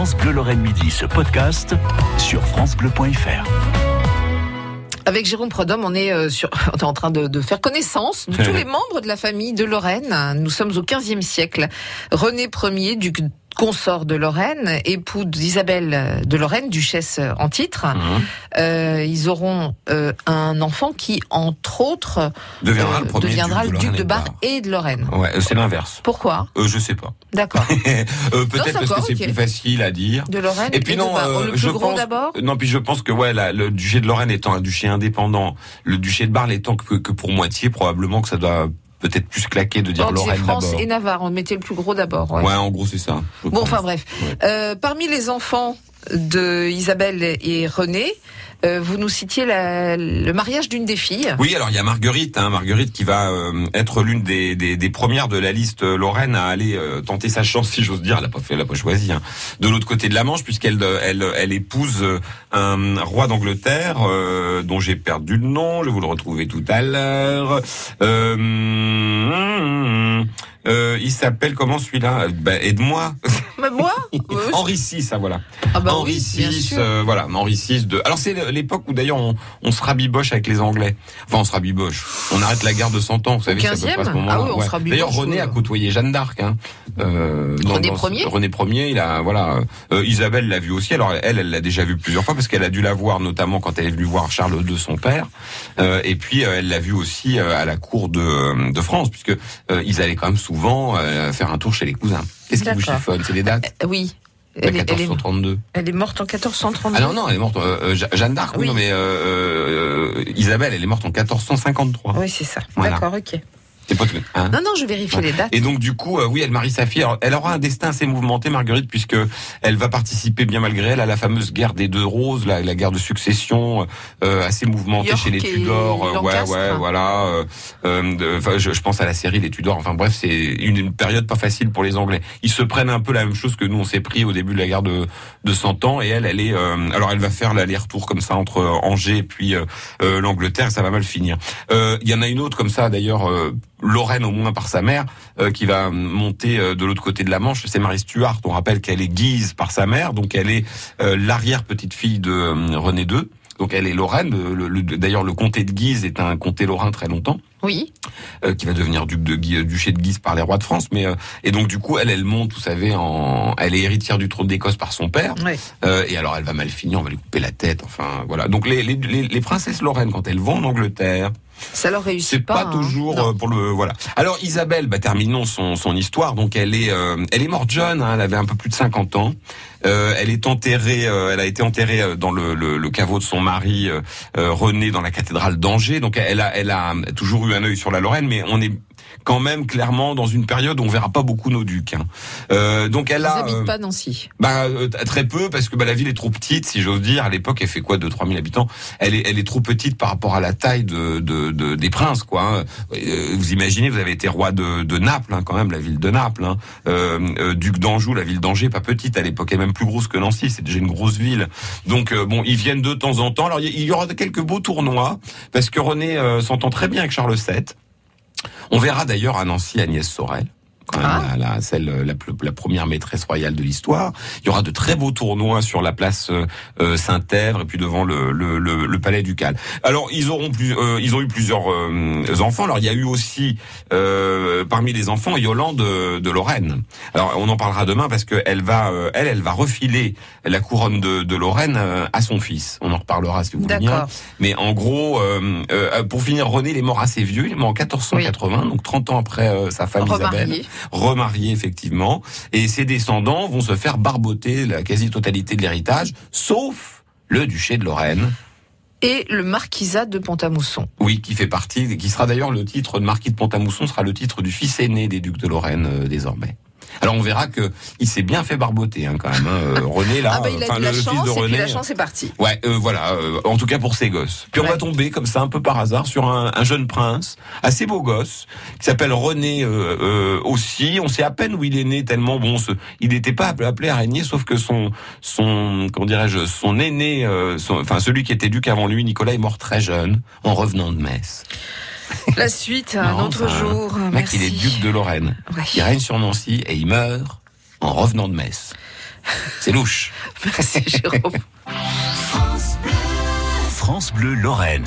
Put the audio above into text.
France Bleu Lorraine Midi, ce podcast sur francebleu.fr. Avec Jérôme Prodhomme, on est, euh, sur, on est en train de, de faire connaissance de tous les membres de la famille de Lorraine. Nous sommes au XVe siècle. René Ier, duc consort de Lorraine, époux d'Isabelle de Lorraine, duchesse en titre. Mhm. Euh, ils auront euh, un enfant qui, entre autres, Deviendra euh, le premier deviendra duc de le duc de et Bar et de Lorraine. Ouais, euh, c'est l'inverse. Pourquoi? Euh, je sais pas. D'accord. Euh, Peut-être parce que c'est plus facile à dire. De Lorraine Et puis de non, Bar. euh, le plus je gros pense, d'abord? Non, puis je pense que ouais, le duché de Lorraine étant un duché indépendant, le duché de Bar n'étant que, que pour moitié, probablement que ça doit peut-être plus claquer de dire c'est Lorraine France d'abord. et Navarre. On mettait le plus gros d'abord. ouais. Ouais, en gros c'est ça. Bon, pense. enfin bref. Ouais. Euh, parmi les enfants de Isabelle et René, euh, vous nous citiez le mariage d'une des filles. Oui, alors il y a Marguerite, hein, Marguerite qui va euh, être l'une des, premières de la liste euh, Lorraine à aller tenter sa chance, si j'ose dire. Elle a pas fait, elle a pas choisi. Hein, de l'autre côté de la Manche, puisqu'elle elle, épouse un roi d'Angleterre dont j'ai perdu le nom. Je vais vous le retrouver tout à l'heure. Euh, euh, il s'appelle comment celui-là? Bah, Aide-moi. Mais moi Euh, Henri VI, ça voilà. ah bah Henri oui, VI, euh, voilà, Henri VI de. Alors c'est l'époque où d'ailleurs on, on se rabiboche avec les Anglais. Enfin, on se rabiboche. On arrête la guerre de 100 ans, vous savez, c'est à peu près à ce 15e? moment-là. Ah oui, on se rabiboche, D'ailleurs, René a côtoyé Jeanne d'Arc. Hein. Euh, René Ier René Ier, il a voilà. euh, Isabelle l'a vu aussi. Alors elle, elle l'a déjà vu plusieurs fois parce qu'elle a dû la voir notamment quand elle est venue voir Charles II, son père. Et puis elle l'a vu aussi à la cour de, de France, puisque ils allaient quand même souvent faire un tour chez les cousins. Qu'est-ce qui vous chiffonne C'est les dates Euh, oui. Elle est, elle, est, 1432. elle est morte en 1432. Ah non, non, elle est morte. euh, euh, Je- Jeanne d'Arc, oui. Non, mais euh, euh, Isabelle, elle est morte en 1453. Oui, c'est ça. Voilà. D'accord, ok. C'est pas tout- hein Non, non, je vérifie les dates. et donc du coup, euh, oui, elle marie sa fille. Alors, elle aura un destin assez mouvementé, Marguerite, puisque elle va participer bien malgré elle à la fameuse guerre des deux roses, la, la guerre de succession, euh, assez mouvementée York chez les Tudors. euh, ouais, ouais, voilà. euh, euh, je, je pense à la série Les Tudors. Enfin bref, c'est une, une période pas facile pour les Anglais. Ils se prennent un peu la même chose que nous on s'est pris au début de la guerre de, de 100 ans. Et elle, elle est, euh, alors elle va faire l'aller-retour comme ça entre Angers et puis l'Angleterre. Ça va mal finir. Euh, Il y en a une autre comme ça d'ailleurs. Euh, Lorraine au moins par sa mère, euh, qui va monter euh, de l'autre côté de la Manche, c'est Marie Stuart. On rappelle qu'elle est Guise par sa mère, donc elle est euh, l'arrière petite fille de euh, René II. Donc elle est Lorraine. Le- D'ailleurs, le comté de Guise est un comté lorrain très longtemps Oui. euh, qui va devenir duc de Guise, duché de Guise par les rois de France. Mais euh, et donc du coup, elle, elle monte, vous savez, en, elle est héritière du trône d'Écosse par son père. Ouais. Euh, et alors, elle va mal finir, on va lui couper la tête. Enfin, voilà. Donc les, les, les, les princesses Lorraine, quand elles vont en Angleterre, Ça leur réussit c'est pas. pas, hein. toujours Non. euh, pour le voilà. Alors Isabelle, bah, terminons son, son histoire. Donc elle est euh, elle est morte jeune. hein, elle avait un peu plus de 50 ans. Euh, elle est enterrée. euh, elle a été enterrée euh, dans le, le, le caveau de son mari euh, René dans la cathédrale d'Angers. Donc elle a elle a toujours eu un œil sur la Lorraine, mais on est quand même clairement dans une période où on verra pas beaucoup nos ducs. hein. Euh, donc elle Ils a euh, pas Nancy. bah euh, très peu parce que bah, la ville est trop petite si j'ose dire. À l'époque, elle fait quoi, 2 trois mille habitants? Elle est elle est trop petite par rapport à la taille de, de, de- des princes quoi. hein. Euh, vous imaginez, vous avez été roi de, de Naples hein, quand même, la ville de Naples. Hein. Euh, euh, duc d'Anjou, la ville d'Angers, pas petite à l'époque, elle est même plus grosse que Nancy. C'est déjà une grosse ville. Donc bon, ils viennent de temps en temps. Alors il y- y aura quelques beaux tournois parce que René euh, s'entend très bien avec Charles VII. On verra d'ailleurs à Nancy Agnès Sorel. Quand même, Ah. la, la- celle, la, plus- la première maîtresse royale de l'histoire. Il y aura de très beaux tournois sur la place euh, euh, Saint-Èvre et puis devant le, le, le, le palais ducal. Alors ils auront plus, euh, ils ont eu plusieurs euh, enfants. Alors il y a eu aussi euh, parmi les enfants Yolande de, de Lorraine. Alors on en parlera demain parce que elle va, euh, elle, elle va refiler la couronne de, de Lorraine euh, à son fils. On en reparlera si vous voulez bien. Mais en gros, euh, euh, pour finir, René, il est mort assez vieux. Il est mort en 1480, donc 30 ans après euh, sa femme Isabelle Remarié. remarié effectivement, et ses descendants vont se faire barboter la quasi-totalité de l'héritage, sauf le duché de Lorraine, Et le marquisat de Pont-à-Mousson. oui, qui fait partie, qui sera d'ailleurs le titre de marquis de Pont-à-Mousson, sera le titre du fils aîné des ducs de Lorraine euh, désormais. Alors on verra que il s'est bien fait barboter hein, quand même. hein, euh, René là, ah bah il a eu la le fils chance de et puis René. la chance est partie. Ouais, euh, voilà. euh, en tout cas pour ses gosses. Puis on Ouais. va tomber comme ça un peu par hasard sur un, un jeune prince assez beau gosse qui s'appelle René euh, euh, aussi. On sait à peine où il est né tellement bon. Ce, il n'était pas appelé, appelé araignée, sauf que son son comment dirais-je son aîné, euh, son- enfin celui qui était duc avant lui, Nicolas est mort très jeune en revenant de Metz. La suite, un autre jour. Le mec, Merci. il est duc de Lorraine. Ouais. Il règne sur Nancy et il meurt en revenant de Metz. C'est louche. Merci Jérôme. France Bleu Lorraine.